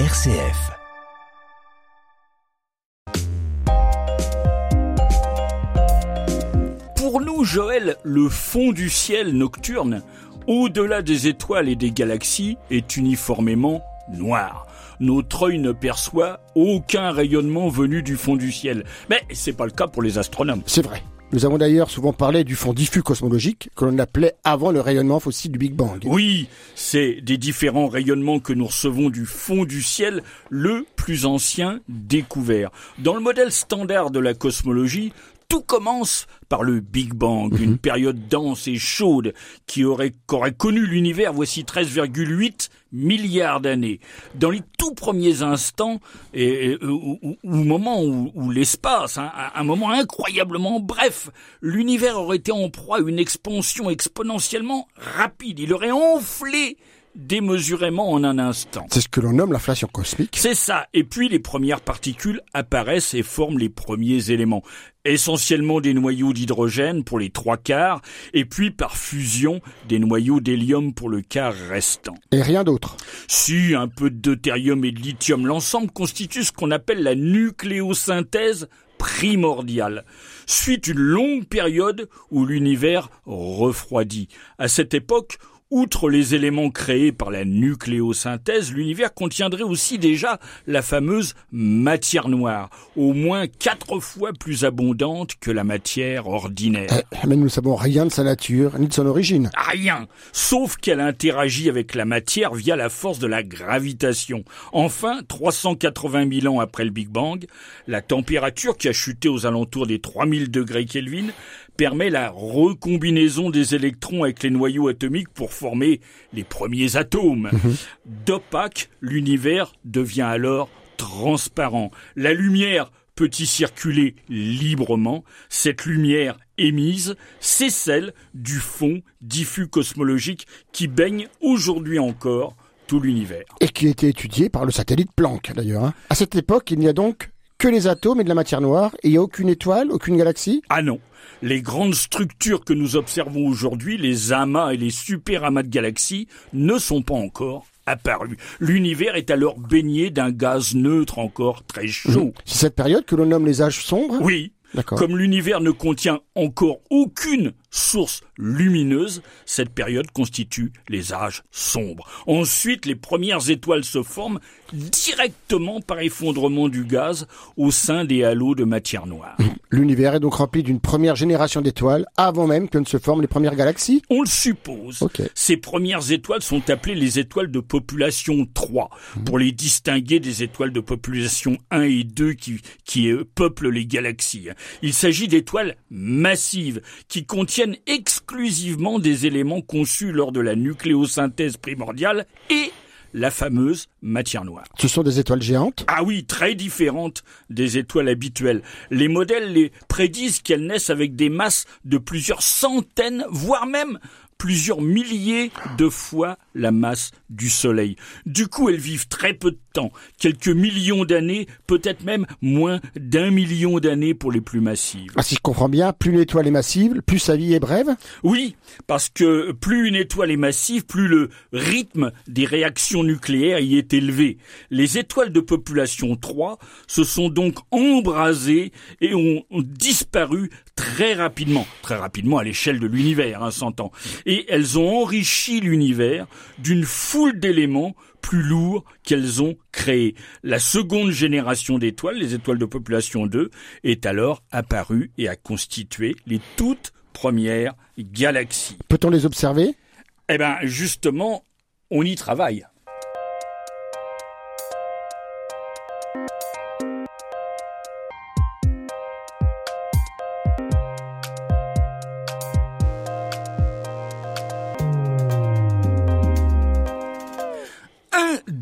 RCF. Pour nous, Joël, le fond du ciel nocturne, au-delà des étoiles et des galaxies, est uniformément noir. Notre œil ne perçoit aucun rayonnement venu du fond du ciel. Mais c'est pas le cas pour les astronomes. C'est vrai. Nous avons d'ailleurs souvent parlé du fond diffus cosmologique que l'on appelait avant le rayonnement fossile du Big Bang. Oui, c'est des différents rayonnements que nous recevons du fond du ciel, le plus ancien découvert. Dans le modèle standard de la cosmologie, tout commence par le Big Bang, une période dense et chaude qui aurait, connu l'univers voici 13,8 milliards d'années. Dans les tout premiers instants, et, et, au, au- au moment où, où l'espace, hein, un moment incroyablement bref, l'univers aurait été en proie à une expansion exponentiellement rapide. Il aurait enflé démesurément en un instant. C'est ce que l'on nomme l'inflation cosmique. C'est ça. Et puis les premières particules apparaissent et forment les premiers éléments. Essentiellement des noyaux d'hydrogène pour les trois quarts, et puis par fusion des noyaux d'hélium pour le quart restant. Et rien d'autre. Si un peu de deutérium et de lithium, l'ensemble constitue ce qu'on appelle la nucléosynthèse primordiale. Suite une longue période où l'univers refroidit. À cette époque, Outre les éléments créés par la nucléosynthèse, l'univers contiendrait aussi déjà la fameuse matière noire, au moins quatre fois plus abondante que la matière ordinaire. Eh, mais nous ne savons rien de sa nature, ni de son origine. Rien, sauf qu'elle interagit avec la matière via la force de la gravitation. Enfin, 380 000 ans après le Big Bang, la température qui a chuté aux alentours des 3000 degrés Kelvin permet la recombinaison des électrons avec les noyaux atomiques pour former les premiers atomes. D'opaque, l'univers devient alors transparent. La lumière peut y circuler librement. Cette lumière émise, c'est celle du fond diffus cosmologique qui baigne aujourd'hui encore tout l'univers. Et qui a été étudié par le satellite Planck, d'ailleurs. hein. À cette époque, il n'y a donc que les atomes et de la matière noire, et il n'y a aucune étoile, aucune galaxie? Ah non, les grandes structures que nous observons aujourd'hui, les amas et les superamas de galaxies, ne sont pas encore apparues. L'univers est alors baigné d'un gaz neutre encore très chaud. C'est cette période que l'on nomme les âges sombres? Oui. Comme l'univers ne contient encore aucune source lumineuse, cette période constitue les âges sombres. Ensuite, les premières étoiles se forment directement par effondrement du gaz au sein des halos de matière noire. L'univers est donc rempli d'une première génération d'étoiles avant même que ne se forment les premières galaxies. On le suppose. Ces premières étoiles sont appelées les étoiles de population 3, pour les distinguer des étoiles de population 1 et 2 qui, qui euh, peuplent les galaxies. Il s'agit d'étoiles massives qui contiennent exclusivement des éléments conçus lors de la nucléosynthèse primordiale et la fameuse matière noire. Ce sont des étoiles géantes? Ah oui, très différentes des étoiles habituelles. Les modèles les prédisent qu'elles naissent avec des masses de plusieurs centaines, voire même plusieurs milliers de fois la masse du Soleil. Du coup, elles vivent très peu de temps, quelques millions d'années, peut-être même moins d'un million d'années pour les plus massives. Ah, si je comprends bien, plus une étoile est massive, plus sa vie est brève? Oui, parce que plus une étoile est massive, plus le rythme des réactions nucléaires y est élevé. Les étoiles de population 3 se sont donc embrasées et ont, ont disparu très rapidement, très rapidement à l'échelle de l'univers, hein, s'entend. Et elles ont enrichi l'univers d'une foule d'éléments plus lourds qu'elles ont créés. La seconde génération d'étoiles, les étoiles de population 2, est alors apparue et a constitué les toutes premières galaxies. Peut-on les observer? Eh ben, justement, on y travaille.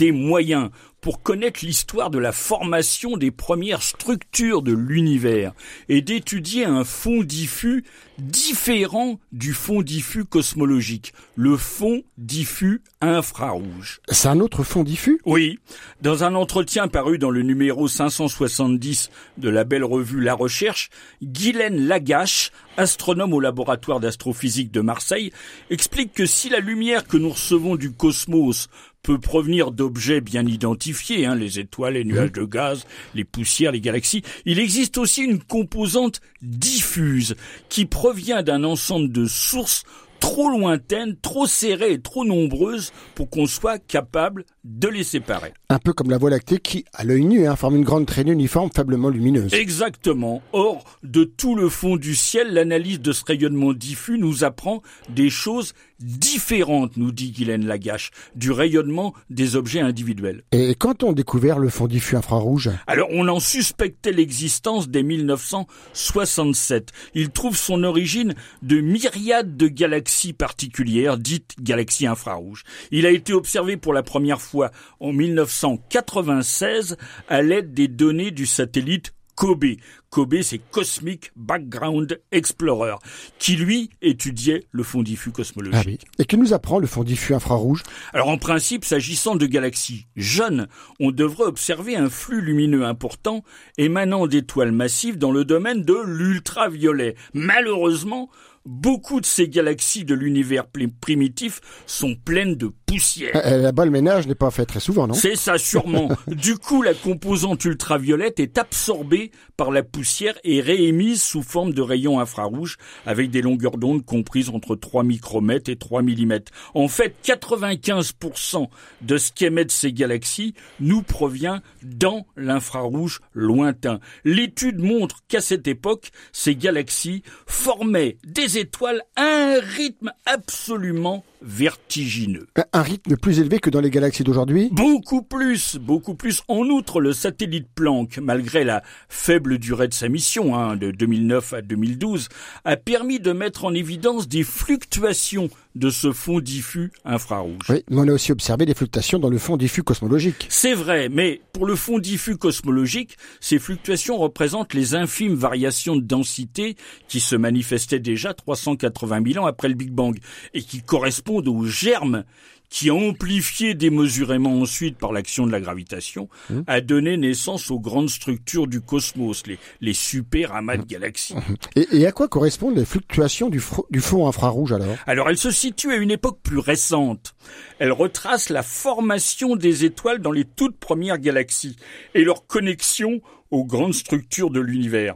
Des moyens pour connaître l'histoire de la formation des premières structures de l'univers et d'étudier un fond diffus différent du fond diffus cosmologique, le fond diffus infrarouge. C'est un autre fond diffus? Oui. Dans un entretien paru dans le numéro 570 de la belle revue La Recherche, Guylaine Lagache, astronome au laboratoire d'astrophysique de Marseille, explique que si la lumière que nous recevons du cosmos peut provenir d'objets bien identifiés, hein, les étoiles, les nuages de gaz, les poussières, les galaxies, il existe aussi une composante diffuse qui provient d'un ensemble de sources trop lointaines, trop serrées et trop nombreuses pour qu'on soit capable de les séparer. Un peu comme la Voie lactée qui, à l'œil nu, hein, forme une grande traînée uniforme faiblement lumineuse. Exactement. Or, de tout le fond du ciel, l'analyse de ce rayonnement diffus nous apprend des choses différentes, nous dit Guylaine Lagache, du rayonnement des objets individuels. Et quand on découvert le fond diffus infrarouge? Alors, on en suspectait l'existence dès 1967. Il trouve son origine de myriades de galaxies particulières, dites galaxies infrarouges. Il a été observé pour la première fois en 1996 à l'aide des données du satellite COBE. COBE, c'est Cosmic Background Explorer, qui lui étudiait le fond diffus cosmologique. Ah oui. Et que nous apprend le fond diffus infrarouge Alors en principe, s'agissant de galaxies jeunes, on devrait observer un flux lumineux important émanant d'étoiles massives dans le domaine de l'ultraviolet. Malheureusement, beaucoup de ces galaxies de l'univers primitif sont pleines de poussière. Euh, Là-bas, le ménage n'est pas fait très souvent, non C'est ça sûrement. du coup, la composante ultraviolette est absorbée par la poussière et réémise sous forme de rayons infrarouges avec des longueurs d'onde comprises entre 3 micromètres et 3 millimètres. En fait, 95% de ce qu'émettent ces galaxies nous provient dans l'infrarouge lointain. L'étude montre qu'à cette époque, ces galaxies formaient des étoiles à un rythme absolument vertigineux. Un rythme plus élevé que dans les galaxies d'aujourd'hui? Beaucoup plus, beaucoup plus. En outre, le satellite Planck, malgré la faible durée de sa mission, hein, de 2009 à 2012, a permis de mettre en évidence des fluctuations de ce fond diffus infrarouge. Oui, mais on a aussi observé des fluctuations dans le fond diffus cosmologique. C'est vrai, mais pour le fond diffus cosmologique, ces fluctuations représentent les infimes variations de densité qui se manifestaient déjà 380 000 ans après le Big Bang et qui correspondent aux germes qui, amplifiés démesurément ensuite par l'action de la gravitation, mmh. a donné naissance aux grandes structures du cosmos, les, les super amas de galaxies. Et, et, à quoi correspondent les fluctuations du, du fond infrarouge alors? Alors elles se situent à une époque plus récente. Elles retracent la formation des étoiles dans les toutes premières galaxies et leur connexion aux grandes structures de l'univers.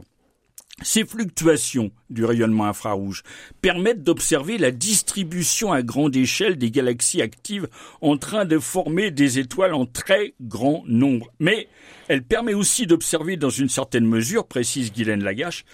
Ces fluctuations du rayonnement infrarouge permettent d'observer la distribution à grande échelle des galaxies actives en train de former des étoiles en très grand nombre. Mais elle permet aussi d'observer dans une certaine mesure, précise Guylaine Lagache,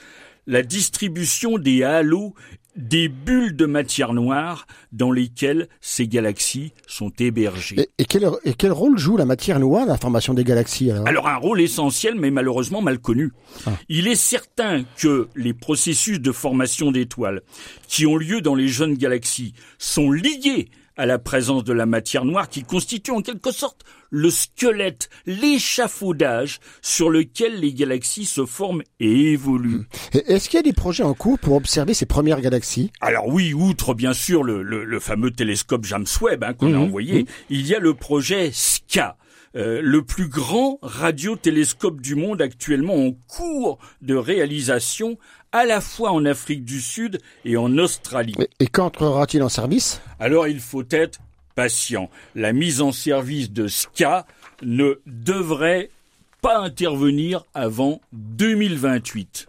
la distribution des halos des bulles de matière noire dans lesquelles ces galaxies sont hébergées. Et, et, quel, et quel, rôle joue la matière noire dans la formation des galaxies alors, alors un rôle essentiel mais malheureusement mal connu. Ah. Il est certain que les processus de formation d'étoiles qui ont lieu dans les jeunes galaxies sont liés à la présence de la matière noire qui constitue en quelque sorte le squelette, l'échafaudage sur lequel les galaxies se forment et évoluent. Est-ce qu'il y a des projets en cours pour observer ces premières galaxies? Alors oui, outre bien sûr le, le, le fameux télescope James Webb hein, qu'on mmh, a envoyé, mmh. il y a le projet SCA. Euh, le plus grand radiotélescope du monde actuellement en cours de réalisation à la fois en Afrique du Sud et en Australie. Et quand entrera-t-il en service? Alors il faut être patient. La mise en service de SCA ne devrait pas intervenir avant 2028.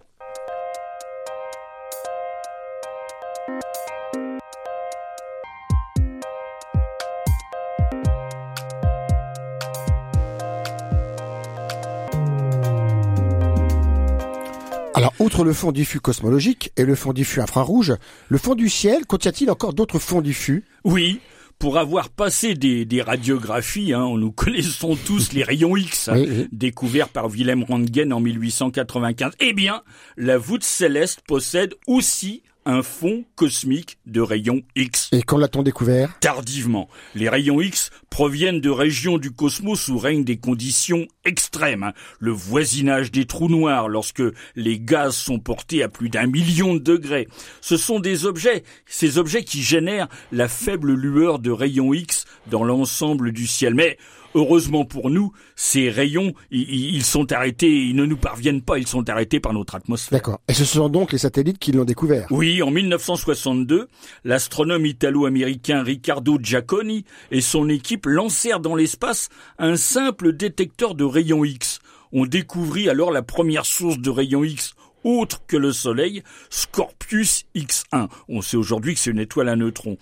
Outre le fond diffus cosmologique et le fond diffus infrarouge, le fond du ciel contient-il encore d'autres fonds diffus? Oui, pour avoir passé des, des radiographies, hein, nous connaissons tous les rayons X, oui, oui. découverts par Wilhelm Röntgen en 1895. Eh bien, la voûte céleste possède aussi un fond cosmique de rayons X. Et quand l'a-t-on découvert? Tardivement. Les rayons X proviennent de régions du cosmos où règnent des conditions extrêmes. Hein. Le voisinage des trous noirs lorsque les gaz sont portés à plus d'un million de degrés. Ce sont des objets, ces objets qui génèrent la faible lueur de rayons X dans l'ensemble du ciel. Mais Heureusement pour nous, ces rayons, ils, sont arrêtés, ils ne nous parviennent pas, ils sont arrêtés par notre atmosphère. D'accord. Et ce sont donc les satellites qui l'ont découvert Oui, en 1962, l'astronome italo-américain Riccardo Giacconi et son équipe lancèrent dans l'espace un simple détecteur de rayons X. On découvrit alors la première source de rayons X autre que le Soleil, Scorpius X1. On sait aujourd'hui que c'est une étoile à neutrons.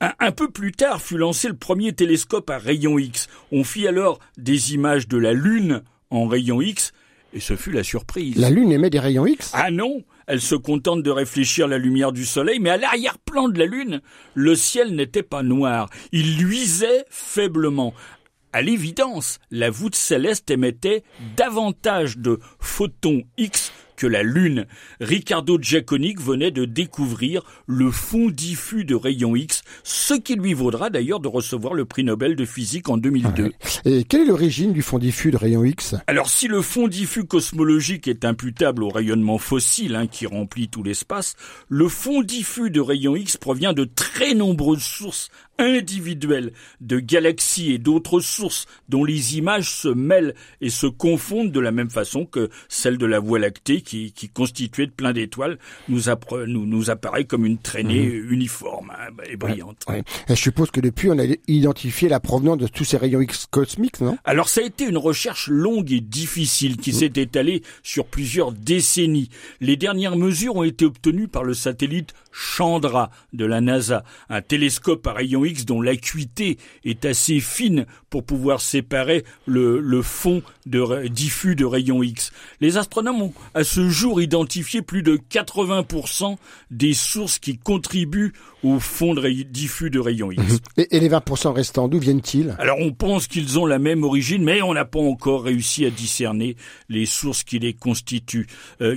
Un, peu plus tard fut lancé le premier télescope à rayons X. On fit alors des images de la Lune en rayons X, et ce fut la surprise. La Lune émet des rayons X? Ah non Elle se contente de réfléchir la lumière du Soleil, mais à l'arrière-plan de la Lune, le ciel n'était pas noir, il luisait faiblement. À l'évidence, la voûte céleste émettait davantage de photons X que la Lune. Riccardo Giaconic venait de découvrir le fond diffus de rayons X, ce qui lui vaudra d'ailleurs de recevoir le prix Nobel de physique en 2002. Et quelle est l'origine du fond diffus de rayons X? Alors si le fond diffus cosmologique est imputable au rayonnement fossile hein, qui remplit tout l'espace, le fond diffus de rayons X provient de très nombreuses sources individuelles de galaxies et d'autres sources dont les images se mêlent et se confondent de la même façon que celle de la Voie lactée qui, qui constituée de plein d'étoiles nous, nous, nous, apparaît comme une traînée mhm. uniforme hein, et brillante. je suppose que depuis on a identifié la provenance de tous ces rayons X cosmiques, non? Alors ça a été une recherche longue et difficile qui mhm. s'est étalée sur plusieurs décennies. Les dernières mesures ont été obtenues par le satellite Chandra de la NASA, un télescope à rayons X dont l'acuité est assez fine pour pouvoir séparer le, le fond de, diffus de rayons X. Les astronomes ont à ce jour identifié plus de 80% des sources qui contribuent au fond de diffus de rayons X. Mhm. Et, les 20% restants, d'où viennent-ils? Alors on pense qu'ils ont la même origine, mais on n'a pas encore réussi à discerner les sources qui les constituent.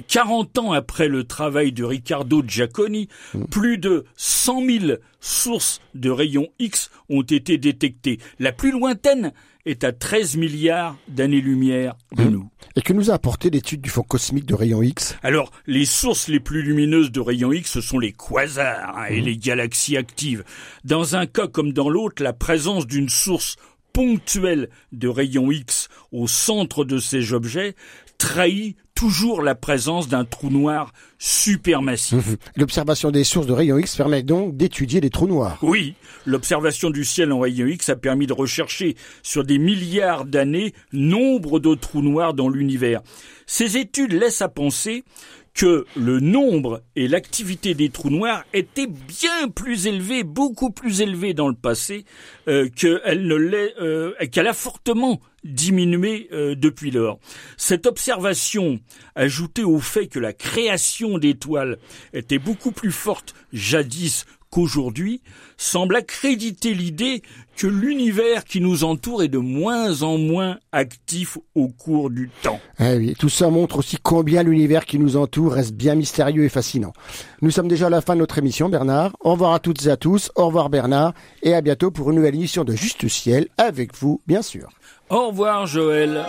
40 euh, ans après le travail de Riccardo Giacconi, mhm. plus de 100 000 sources de rayons X ont été détectées. La plus lointaine est à 13 milliards d'années-lumière de mmh. nous. Et que nous a apporté l'étude du fond cosmique de rayons X? Alors, les sources les plus lumineuses de rayons X, ce sont les quasars hein, et mmh. les galaxies actives. Dans un cas comme dans l'autre, la présence d'une source ponctuelle de rayons X au centre de ces objets trahit toujours la présence d'un trou noir supermassif. L'observation des sources de rayons X permet donc d'étudier les trous noirs. Oui, l'observation du ciel en rayons X a permis de rechercher sur des milliards d'années nombre de trous noirs dans l'univers. Ces études laissent à penser que le nombre et l'activité des trous noirs étaient bien plus élevés, beaucoup plus élevés dans le passé, euh, qu'elle ne l'est, euh, qu'elle a fortement diminué euh, depuis lors. Cette observation, ajoutée au fait que la création d'étoiles était beaucoup plus forte jadis qu'aujourd'hui, semble accréditer l'idée que l'univers qui nous entoure est de moins en moins actif au cours du temps. Eh oui, tout ça montre aussi combien l'univers qui nous entoure reste bien mystérieux et fascinant. Nous sommes déjà à la fin de notre émission, Bernard. Au revoir à toutes et à tous. Au revoir, Bernard. Et à bientôt pour une nouvelle émission de Juste Ciel avec vous, bien sûr. Au revoir, Joël.